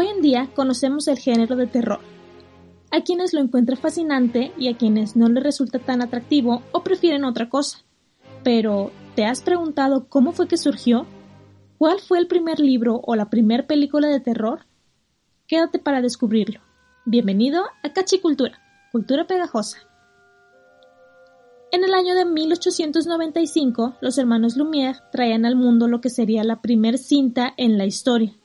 Hoy en día conocemos el género de terror. Hay quienes lo encuentran fascinante y a quienes no les resulta tan atractivo o prefieren otra cosa. Pero, ¿te has preguntado cómo fue que surgió? ¿Cuál fue el primer libro o la primera película de terror? Quédate para descubrirlo. Bienvenido a Cachicultura, cultura pegajosa. En el año de 1895, los hermanos Lumière traían al mundo lo que sería la primer cinta en la historia.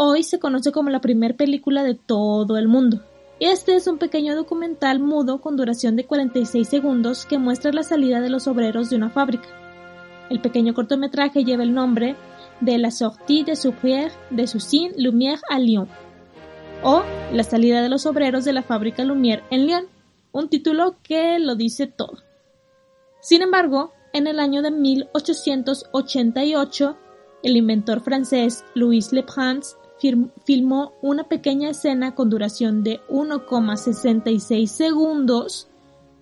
Hoy se conoce como la primera película de todo el mundo. Este es un pequeño documental mudo con duración de 46 segundos que muestra la salida de los obreros de una fábrica. El pequeño cortometraje lleva el nombre de La sortie des ouvriers de Susine Lumière à Lyon, o La salida de los obreros de la fábrica Lumière en Lyon, un título que lo dice todo. Sin embargo, en el año de 1888, el inventor francés Louis Le Prince filmó una pequeña escena con duración de 1,66 segundos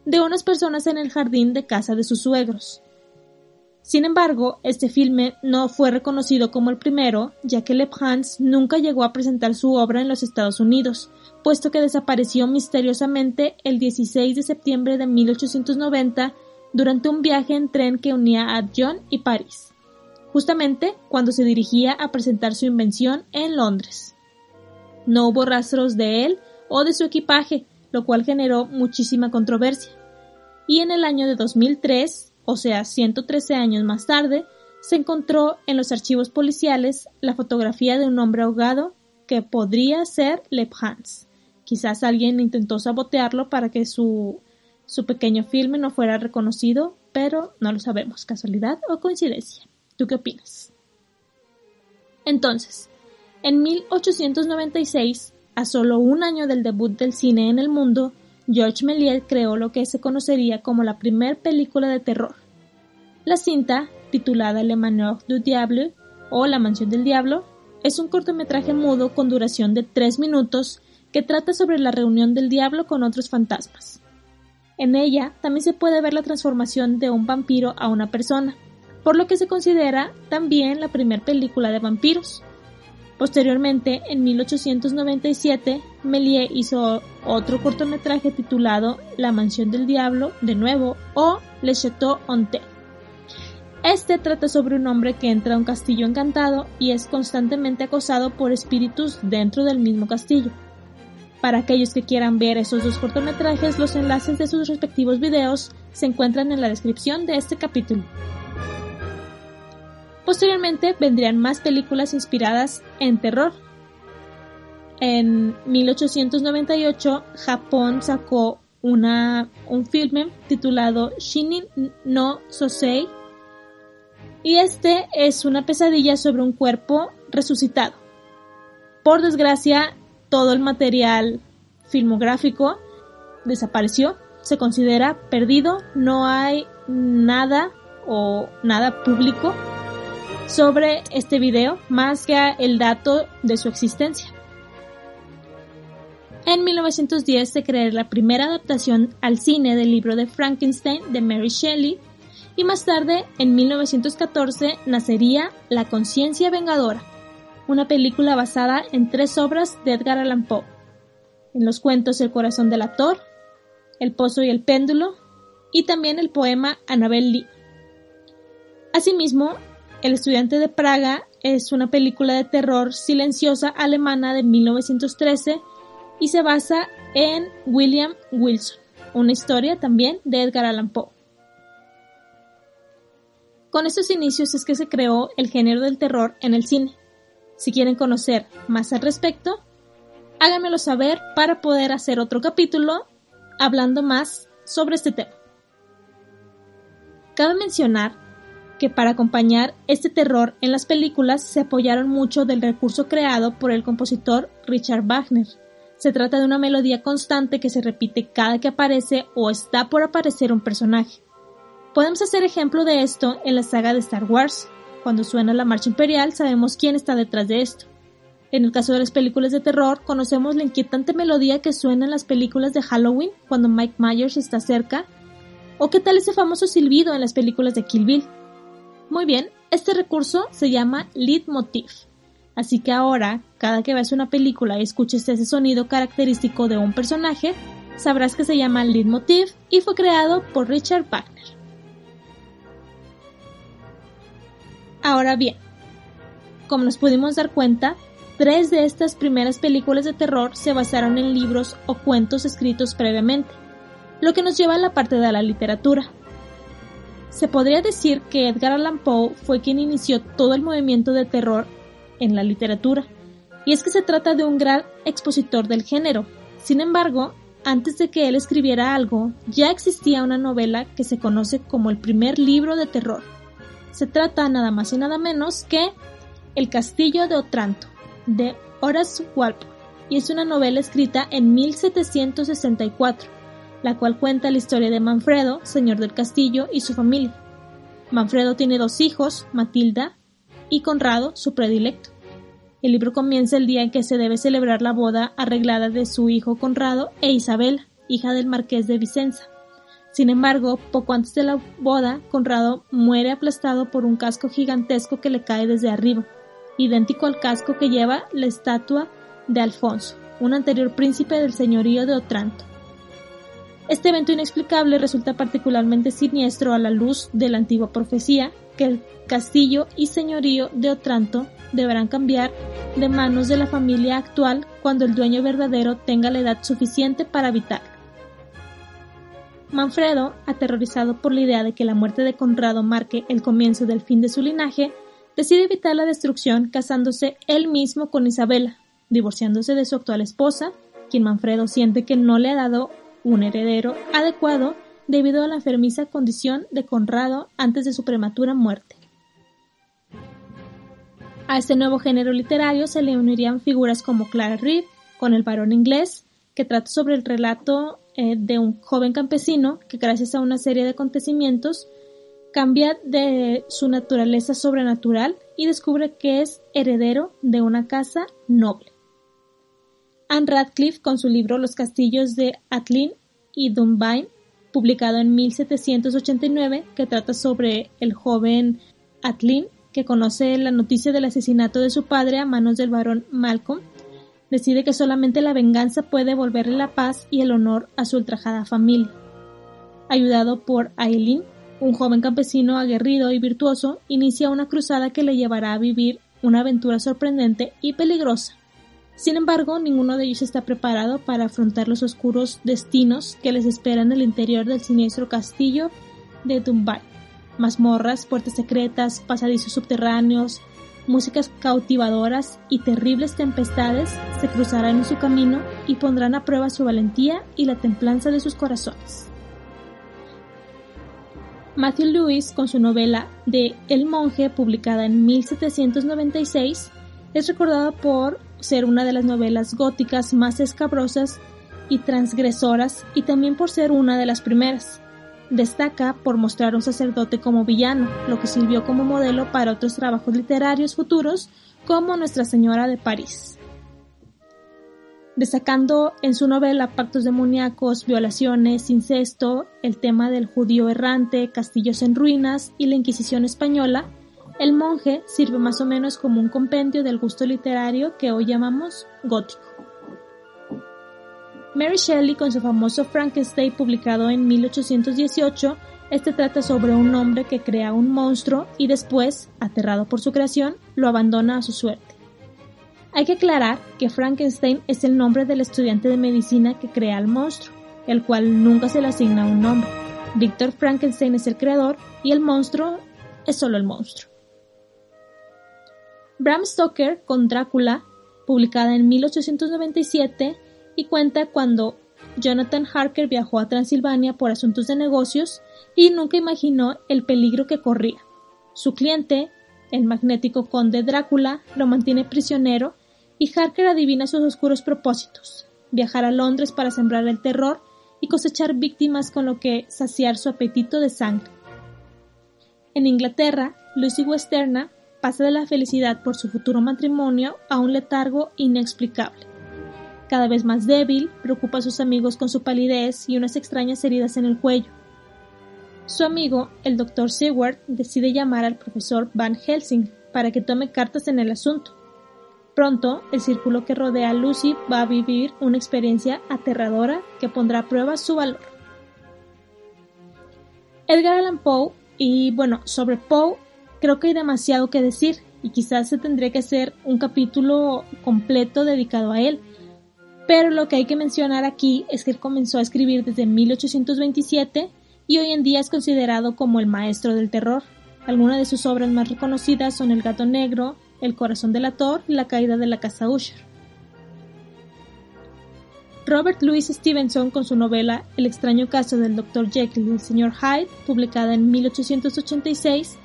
de unas personas en el jardín de casa de sus suegros. Sin embargo, este filme no fue reconocido como el primero, ya que Le Prince nunca llegó a presentar su obra en los Estados Unidos, puesto que desapareció misteriosamente el 16 de septiembre de 1890 durante un viaje en tren que unía a Dijon y París, justamente cuando se dirigía a presentar su invención en Londres. No hubo rastros de él o de su equipaje, lo cual generó muchísima controversia. Y en el año de 2003, o sea 113 años más tarde, se encontró en los archivos policiales la fotografía de un hombre ahogado que podría ser Le Prince. Quizás alguien intentó sabotearlo para que su su pequeño filme no fuera reconocido, pero no lo sabemos, casualidad o coincidencia. ¿Tú qué opinas? Entonces, en 1896, a solo un año del debut del cine en el mundo, Georges Méliès creó lo que se conocería como la primera película de terror. La cinta, titulada Le Manoir du Diable o La Mansión del Diablo, es un cortometraje mudo con duración de tres minutos que trata sobre la reunión del diablo con otros fantasmas. En ella también se puede ver la transformación de un vampiro a una persona, por lo que se considera también la primera película de vampiros. Posteriormente, en 1897, Méliès hizo otro cortometraje titulado La Mansión del Diablo, de nuevo, o Le Château Hanté. Este trata sobre un hombre que entra a un castillo encantado y es constantemente acosado por espíritus dentro del mismo castillo. Para aquellos que quieran ver esos dos cortometrajes, los enlaces de sus respectivos videos se encuentran en la descripción de este capítulo. Posteriormente vendrían más películas inspiradas en terror. En 1898, Japón sacó una, un filme titulado Shinin no Sosei y este es una pesadilla sobre un cuerpo resucitado. Por desgracia, todo el material filmográfico desapareció, se considera perdido, no hay nada o nada público sobre este video más que el dato de su existencia. En 1910 se creó la primera adaptación al cine del libro de Frankenstein de Mary Shelley y más tarde, en 1914, nacería La conciencia vengadora, una película basada en tres obras de Edgar Allan Poe, en los cuentos El corazón del actor, El pozo y el péndulo, y también el poema Annabel Lee. Asimismo, El estudiante de Praga es una película de terror silenciosa alemana de 1913 y se basa en William Wilson, una historia también de Edgar Allan Poe. Con estos inicios es que se creó el género del terror en el cine. Si quieren conocer más al respecto, háganmelo saber para poder hacer otro capítulo hablando más sobre este tema. Cabe mencionar que para acompañar este terror en las películas se apoyaron mucho del recurso creado por el compositor Richard Wagner. Se trata de una melodía constante que se repite cada que aparece o está por aparecer un personaje. Podemos hacer ejemplo de esto en la saga de Star Wars, cuando suena la marcha imperial sabemos quién está detrás de esto. En el caso de las películas de terror, conocemos la inquietante melodía que suena en las películas de Halloween cuando Mike Myers está cerca. ¿O qué tal ese famoso silbido en las películas de Kill Bill? Muy bien, este recurso se llama leitmotiv. Así que ahora, cada que veas una película y escuches ese sonido característico de un personaje, sabrás que se llama Leitmotiv y fue creado por Richard Wagner. Ahora bien, como nos pudimos dar cuenta, tres de estas primeras películas de terror se basaron en libros o cuentos escritos previamente, lo que nos lleva a la parte de la literatura. Se podría decir que Edgar Allan Poe fue quien inició todo el movimiento de terror en la literatura, y es que se trata de un gran expositor del género. Sin embargo, antes de que él escribiera algo, ya existía una novela que se conoce como el primer libro de terror. Se trata nada más y nada menos que El castillo de Otranto, de Horace Walpole, y es una novela escrita en 1764, la cual cuenta la historia de Manfredo, señor del castillo, y su familia. Manfredo tiene dos hijos, Matilda y Conrado, su predilecto. El libro comienza el día en que se debe celebrar la boda arreglada de su hijo Conrado e Isabela, hija del marqués de Vicenza. Sin embargo, poco antes de la boda, Conrado muere aplastado por un casco gigantesco que le cae desde arriba, idéntico al casco que lleva la estatua de Alfonso, un anterior príncipe del señorío de Otranto. Este evento inexplicable resulta particularmente siniestro a la luz de la antigua profecía que el castillo y señorío de Otranto deberán cambiar de manos de la familia actual cuando el dueño verdadero tenga la edad suficiente para habitarlo. Manfredo, aterrorizado por la idea de que la muerte de Conrado marque el comienzo del fin de su linaje, decide evitar la destrucción casándose él mismo con Isabela, divorciándose de su actual esposa, quien Manfredo siente que no le ha dado un heredero adecuado debido a la enfermiza condición de Conrado antes de su prematura muerte. A este nuevo género literario se le unirían figuras como Clara Reed, con El varón inglés, que trata sobre el relato eh, de un joven campesino que gracias a una serie de acontecimientos cambia de su naturaleza sobrenatural y descubre que es heredero de una casa noble. Anne Radcliffe con su libro Los castillos de Atlin y Dunbayne publicado en 1789, que trata sobre el joven Atlin, que conoce la noticia del asesinato de su padre a manos del varón Malcolm, decide que solamente la venganza puede devolverle la paz y el honor a su ultrajada familia. Ayudado por Aileen, un joven campesino aguerrido y virtuoso, inicia una cruzada que le llevará a vivir una aventura sorprendente y peligrosa. Sin embargo, ninguno de ellos está preparado para afrontar los oscuros destinos que les esperan en el interior del siniestro castillo de Dumbay. Mazmorras, puertas secretas, pasadizos subterráneos, músicas cautivadoras y terribles tempestades se cruzarán en su camino y pondrán a prueba su valentía y la templanza de sus corazones. Matthew Lewis, con su novela de El monje, publicada en 1796, es recordado por ser una de las novelas góticas más escabrosas y transgresoras y también por ser una de las primeras. Destaca por mostrar un sacerdote como villano, lo que sirvió como modelo para otros trabajos literarios futuros como Nuestra Señora de París. Destacando en su novela pactos demoníacos, violaciones, incesto, el tema del judío errante, castillos en ruinas y la Inquisición española, el monje sirve más o menos como un compendio del gusto literario que hoy llamamos gótico. Mary Shelley con su famoso Frankenstein publicado en 1818, este trata sobre un hombre que crea un monstruo y después, aterrado por su creación, lo abandona a su suerte. Hay que aclarar que Frankenstein es el nombre del estudiante de medicina que crea al monstruo, el cual nunca se le asigna un nombre. Victor Frankenstein es el creador y el monstruo es solo el monstruo. Bram Stoker con Drácula, publicada en 1897, y cuenta cuando Jonathan Harker viajó a Transilvania por asuntos de negocios y nunca imaginó el peligro que corría. Su cliente, el magnético conde Drácula, lo mantiene prisionero y Harker adivina sus oscuros propósitos, viajar a Londres para sembrar el terror y cosechar víctimas con lo que saciar su apetito de sangre. En Inglaterra, Lucy Westerna pasa de la felicidad por su futuro matrimonio a un letargo inexplicable. Cada vez más débil, preocupa a sus amigos con su palidez y unas extrañas heridas en el cuello. Su amigo, el Dr. Seward, decide llamar al profesor Van Helsing para que tome cartas en el asunto. Pronto, el círculo que rodea a Lucy va a vivir una experiencia aterradora que pondrá a prueba su valor. Edgar Allan Poe, y bueno, sobre Poe creo que hay demasiado que decir y quizás se tendría que hacer un capítulo completo dedicado a él. Pero lo que hay que mencionar aquí es que él comenzó a escribir desde 1827 y hoy en día es considerado como el maestro del terror. Algunas de sus obras más reconocidas son El gato negro, El corazón del ator y La caída de la casa Usher. Robert Louis Stevenson con su novela El extraño caso del Dr. Jekyll y el Sr. Hyde, publicada en 1886,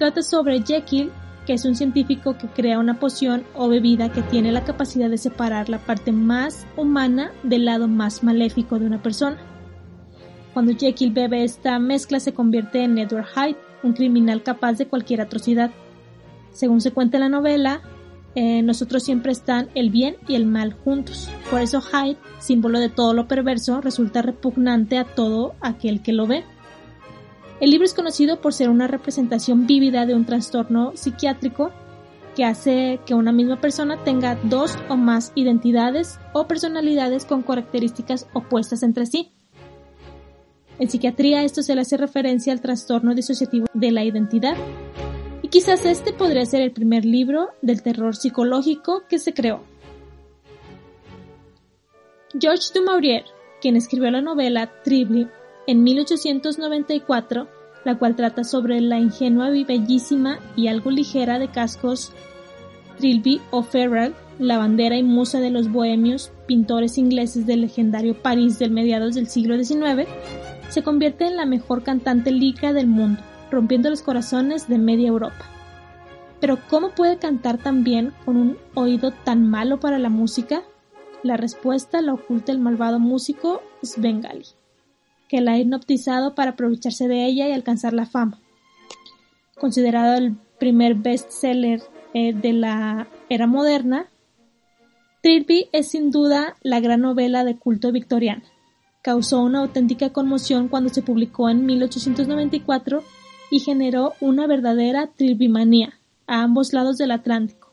trata sobre Jekyll, que es un científico que crea una poción o bebida que tiene la capacidad de separar la parte más humana del lado más maléfico de una persona. Cuando Jekyll bebe esta mezcla se convierte en Edward Hyde, un criminal capaz de cualquier atrocidad. Según se cuenta en la novela, eh, nosotros siempre están el bien y el mal juntos. Por eso Hyde, símbolo de todo lo perverso, resulta repugnante a todo aquel que lo ve. El libro es conocido por ser una representación vívida de un trastorno psiquiátrico que hace que una misma persona tenga dos o más identidades o personalidades con características opuestas entre sí. En psiquiatría esto se le hace referencia al trastorno disociativo de la identidad, quizás este podría ser el primer libro del terror psicológico que se creó. Georges du Maurier, quien escribió la novela Tribly en 1894, la cual trata sobre la ingenua y bellísima y algo ligera de cascos Trilby o Ferrell, la bandera y musa de los bohemios, pintores ingleses del legendario París del mediados del siglo XIX, se convierte en la mejor cantante lírica del mundo rompiendo los corazones de media Europa. Pero ¿cómo puede cantar tan bien con un oído tan malo para la música? La respuesta la oculta el malvado músico Svengali, que la ha hipnotizado para aprovecharse de ella y alcanzar la fama. Considerado el primer bestseller eh, de la era moderna, Trilby es sin duda la gran novela de culto victoriana. Causó una auténtica conmoción cuando se publicó en 1894 y generó una verdadera tribimanía a ambos lados del Atlántico.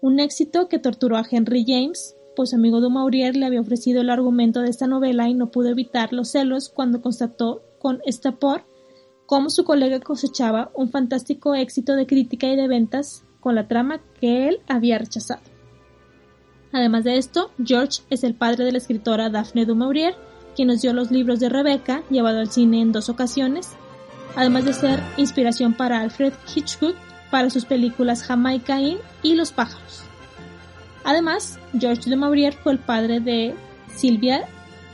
Un éxito que torturó a Henry James, pues amigo de le había ofrecido el argumento de esta novela y no pudo evitar los celos cuando constató con estapor cómo su colega cosechaba un fantástico éxito de crítica y de ventas con la trama que él había rechazado. Además de esto, George es el padre de la escritora Daphne du Maurier, quien nos dio los libros de Rebecca, llevado al cine en dos ocasiones, además de ser inspiración para Alfred Hitchcock para sus películas Jamaica Inn y Los pájaros. Además, George de Maurier fue el padre de Sylvia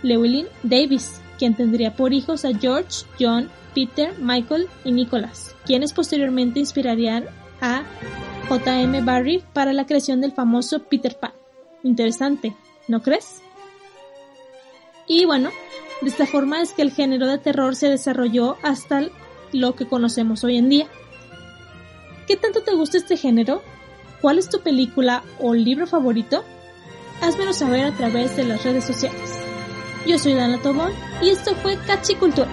Llewellyn Davis, quien tendría por hijos a George, John, Peter, Michael y Nicholas, quienes posteriormente inspirarían a J.M. Barrie para la creación del famoso Peter Pan. Interesante, ¿no crees? Y bueno, de esta forma es que el género de terror se desarrolló hasta lo que conocemos hoy en día. ¿Qué tanto te gusta este género? ¿Cuál es tu película o libro favorito? Házmelo saber a través de las redes sociales. Yo soy Dana Tobón y esto fue Cachicultura.